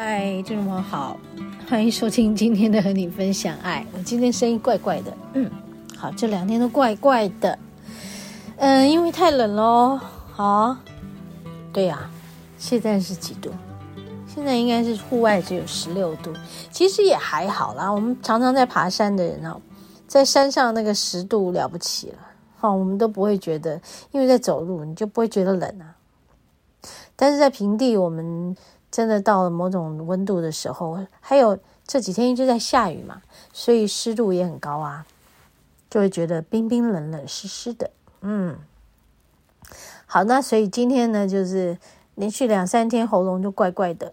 嗨，听众们好，欢迎收听今天的和你分享爱。我今天声音怪怪的，嗯，好，这两天都怪怪的，嗯，因为太冷喽，好，对呀，现在是几度？现在应该是户外只有十六度，其实也还好啦。我们常常在爬山的人哦，在山上那个十度了不起了，哈，我们都不会觉得，因为在走路，你就不会觉得冷啊。但是在平地，我们真的到了某种温度的时候，还有这几天一直在下雨嘛，所以湿度也很高啊，就会觉得冰冰冷冷湿湿的。嗯，好，那所以今天呢，就是连续两三天喉咙就怪怪的。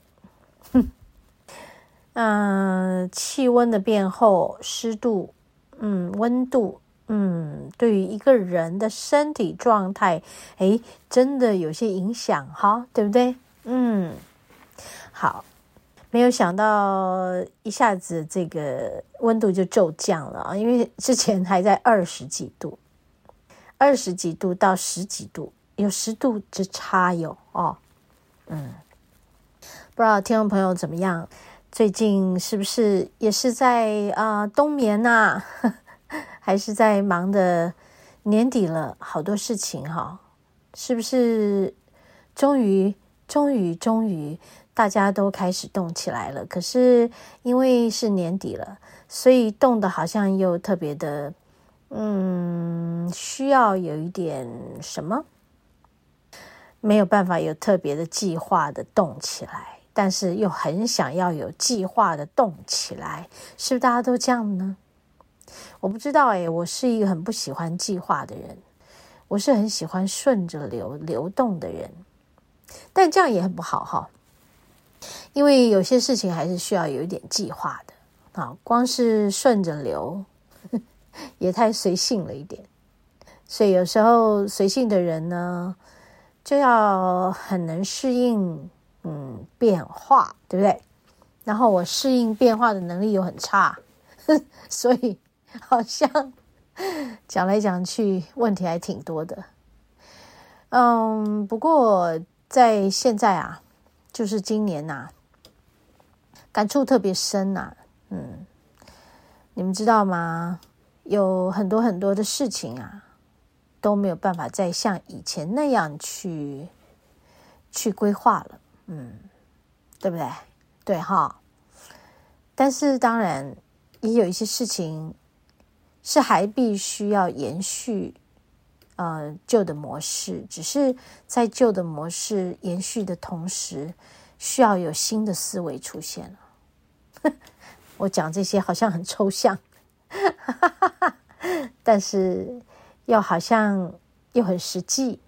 嗯，气温的变厚，湿度，嗯，温度，嗯，对于一个人的身体状态，诶，真的有些影响哈，对不对？嗯，好，没有想到一下子这个温度就骤降了啊，因为之前还在二十几度，二十几度到十几度，有十度之差哟哦，嗯，不知道听众朋友怎么样？最近是不是也是在啊、冬眠呐、啊？还是在忙的年底了，好多事情哈？是不是终于、终于、终于大家都开始动起来了？可是因为是年底了，所以动的好像又特别的，嗯，需要有一点什么，没有办法有特别的计划的动起来。但是又很想要有计划的动起来，是不是大家都这样呢？我不知道诶，我是一个很不喜欢计划的人，我是很喜欢顺着流流动的人，但这样也很不好哈，因为有些事情还是需要有一点计划的啊，光是顺着流 也太随性了一点，所以有时候随性的人呢，就要很能适应。嗯，变化对不对？然后我适应变化的能力又很差，所以好像讲来讲去问题还挺多的。嗯，不过在现在啊，就是今年呐、感触特别深呐、嗯，你们知道吗？有很多很多的事情啊，都没有办法再像以前那样去去规划了。嗯，对不对？对哈，但是当然也有一些事情是还必须要延续，呃，旧的模式，只是在旧的模式延续的同时，需要有新的思维出现了。我讲这些好像很抽象，但是又好像又很实际，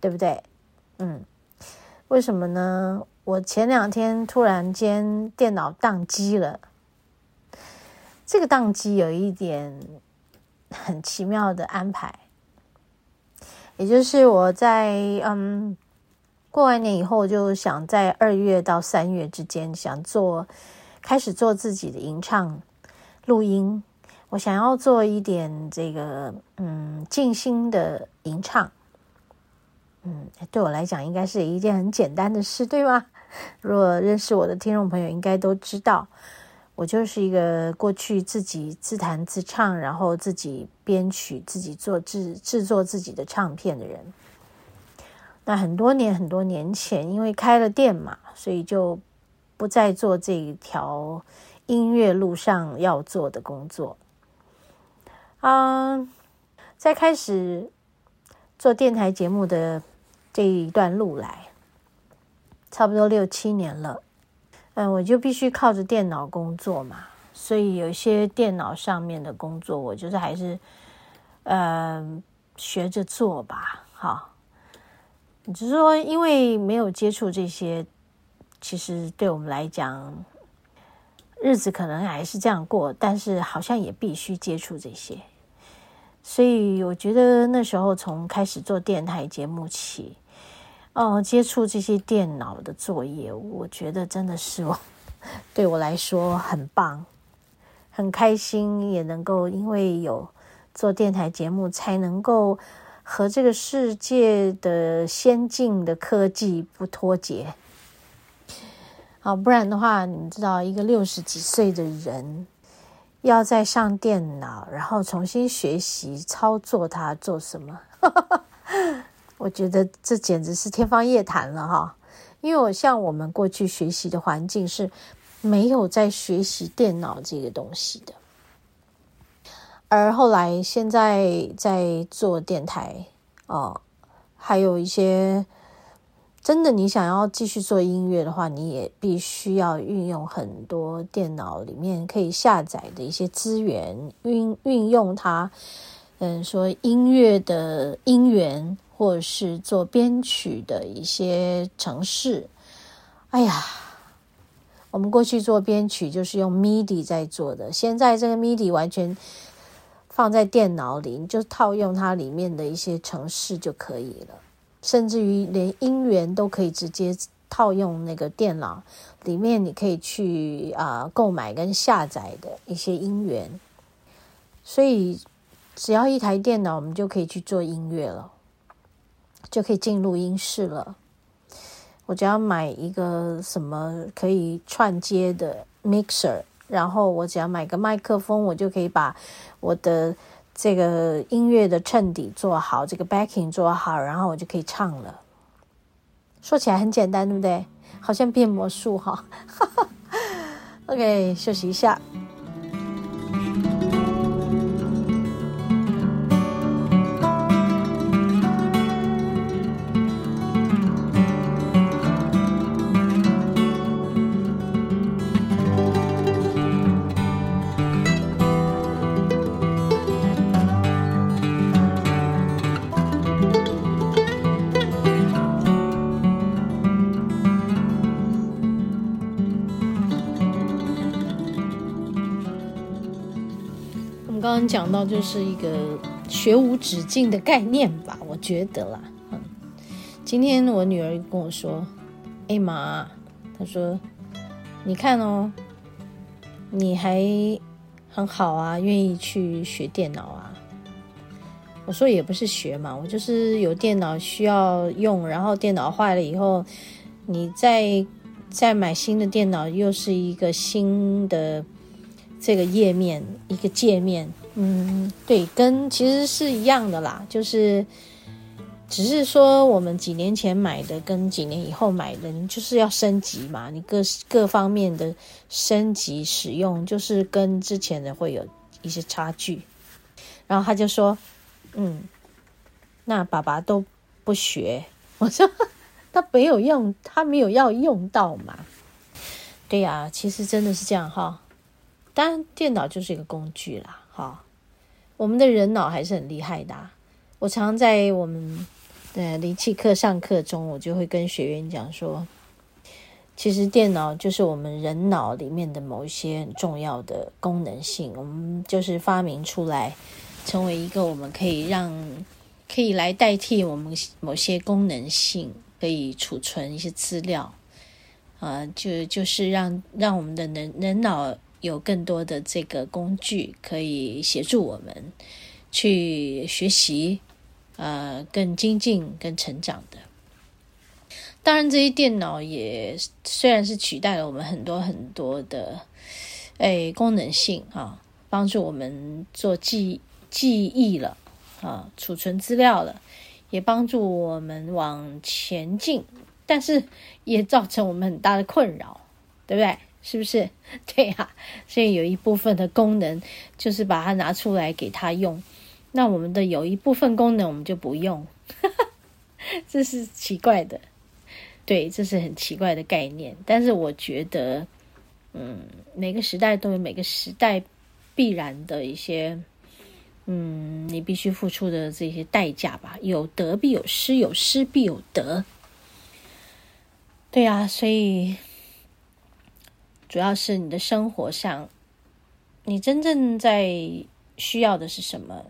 对不对？嗯。为什么呢？我前两天突然间电脑宕机了。这个宕机有一点很奇妙的安排，也就是我在嗯过完年以后，就想在二月到三月之间想做开始做自己的吟唱录音，我想要做一点这个嗯静心的吟唱。嗯，对我来讲应该是一件很简单的事，对吗？如果认识我的听众朋友应该都知道，我就是一个过去自己自弹自唱，然后自己编曲、自己做制制作自己的唱片的人。那很多年很多年前，因为开了店嘛，所以就不再做这一条音乐路上要做的工作。嗯，在开始做电台节目的。这一段路来，差不多六七年了，嗯，我就必须靠着电脑工作嘛，所以有一些电脑上面的工作，我就是还是，嗯，学着做吧，好。只是说，因为没有接触这些，其实对我们来讲，日子可能还是这样过，但是好像也必须接触这些。所以我觉得那时候从开始做电台节目起，哦，接触这些电脑的作业，我觉得真的是对我来说很棒，很开心，也能够因为有做电台节目，才能够和这个世界的先进的科技不脱节。好，不然的话，你们知道，一个六十几岁的人。要再上电脑，然后重新学习操作它做什么？我觉得这简直是天方夜谭了哈！因为我像我们过去学习的环境是没有在学习电脑这个东西的，而后来现在在做电台哦，还有一些。真的，你想要继续做音乐的话，你也必须要运用很多电脑里面可以下载的一些资源，运运用它。嗯，说音乐的音源，或是做编曲的一些程式。哎呀，我们过去做编曲就是用 MIDI 在做的，现在这个 MIDI 完全放在电脑里，你就套用它里面的一些程式就可以了。甚至于连音源都可以直接套用那个电脑里面，你可以去啊、购买跟下载的一些音源。所以只要一台电脑，我们就可以去做音乐了，就可以进录音室了。我只要买一个什么可以串接的 mixer，然后我只要买个麦克风，我就可以把我的。这个音乐的衬底做好，这个 backing 做好，然后我就可以唱了。说起来很简单，对不对？好像变魔术哈。OK，休息一下。讲到就是一个学无止境的概念吧，我觉得啦。嗯，今天我女儿跟我说：“哎妈，她说，你看哦，你还很好啊，愿意去学电脑啊。”我说也不是学嘛，我就是有电脑需要用，然后电脑坏了以后，你再再买新的电脑，又是一个新的这个页面，一个界面。嗯，对，跟其实是一样的啦，就是只是说我们几年前买的跟几年以后买的，就是要升级嘛，你各各方面的升级使用，就是跟之前的会有一些差距。然后他就说：“嗯，那爸爸都不学。”我说：“他没有用，他没有要用到嘛。”对呀，其实真的是这样哈。当然，电脑就是一个工具啦，哈。我们的人脑还是很厉害的。我常在我们的灵气课上课中，我就会跟学员讲说，其实电脑就是我们人脑里面的某一些很重要的功能性，我们就是发明出来，成为一个我们可以让可以来代替我们某些功能性，可以储存一些资料，啊，就就是让让我们的人人脑。有更多的这个工具可以协助我们去学习，呃，更精进、更成长的。当然，这些电脑也虽然是取代了我们很多很多的诶功能性啊，帮助我们做记记忆了啊，储存资料了，也帮助我们往前进，但是也造成我们很大的困扰，对不对？是不是？对呀、啊，所以有一部分的功能就是把它拿出来给他用，那我们的有一部分功能我们就不用，这是奇怪的。对，这是很奇怪的概念。但是我觉得，嗯，每个时代都有每个时代必然的一些，嗯，你必须付出的这些代价吧。有得必有失，有失必有得。对呀、啊，所以。主要是你的生活上，你真正在需要的是什么？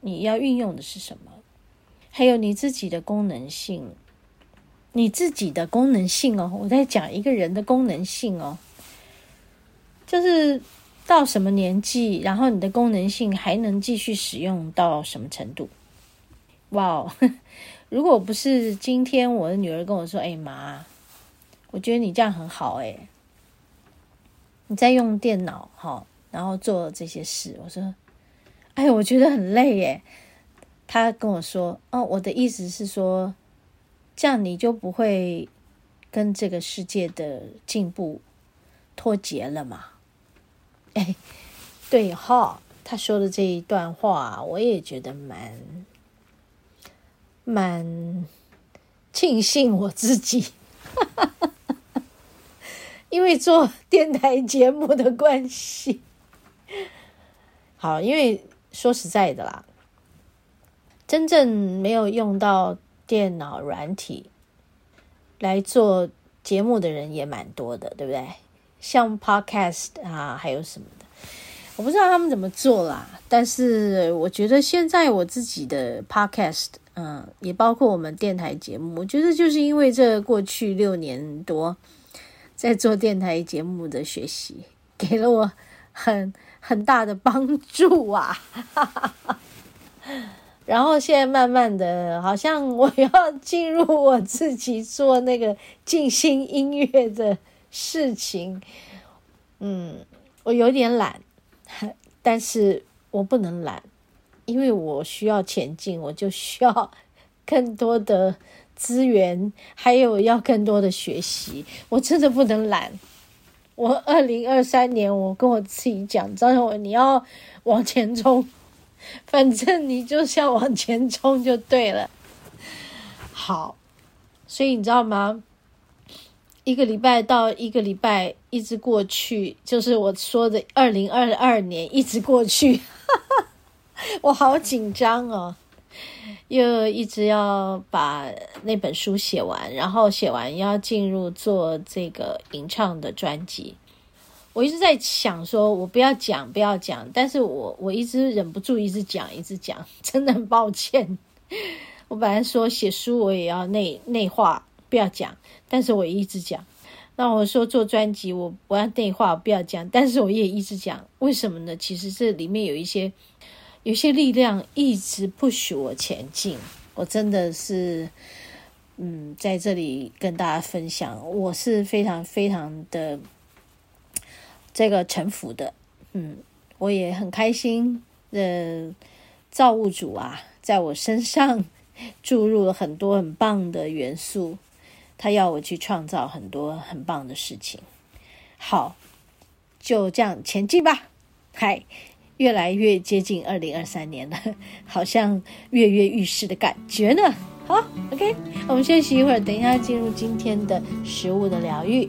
你要运用的是什么？还有你自己的功能性，你自己的功能性哦。我在讲一个人的功能性哦，就是到什么年纪，然后你的功能性还能继续使用到什么程度？哇哦！如果不是今天我的女儿跟我说：“哎妈，我觉得你这样很好哎，你在用电脑哈，然后做这些事。”我说。哎，我觉得很累耶。他跟我说：“哦，我的意思是说，这样你就不会跟这个世界的进步脱节了嘛？”哎，对哈，他说的这一段话，我也觉得蛮蛮庆幸我自己，因为做电台节目的关系。好，因为。说实在的啦，真正没有用到电脑软体来做节目的人也蛮多的，对不对？像 Podcast 啊，还有什么的，我不知道他们怎么做啦。但是我觉得现在我自己的 Podcast，嗯，也包括我们电台节目，我觉得就是因为这过去六年多在做电台节目的学习，给了我很。很大的帮助啊！然后现在慢慢的，好像我要进入我自己做那个静心音乐的事情。嗯，我有点懒，但是我不能懒，因为我需要前进，我就需要更多的资源，还有要更多的学习。我真的不能懒。我二零二三年，我跟我自己讲，张小文，你要往前冲，反正你就是要往前冲就对了。好，所以你知道吗？一个礼拜到一个礼拜一直过去，就是我说的二零二二年一直过去，我好紧张哦。又一直要把那本书写完，然后写完要进入做这个吟唱的专辑。我一直在想说，我不要讲，不要讲，但是我我一直忍不住一直讲，一直讲，真的很抱歉。我本来说写书我也要内内化，不要讲，但是我一直讲。那我说做专辑我不要内化，不要讲，但是我也一直讲。为什么呢？其实这里面有一些。有些力量一直不许我前进，我真的是，嗯，在这里跟大家分享，我是非常非常的这个臣服的，嗯，我也很开心的造物主啊，在我身上注入了很多很棒的元素，他要我去创造很多很棒的事情，好，就这样前进吧，嗨。越来越接近二零二三年了，好像跃跃欲试的感觉呢。好，OK，我们休息一会儿，等一下进入今天的食物的疗愈。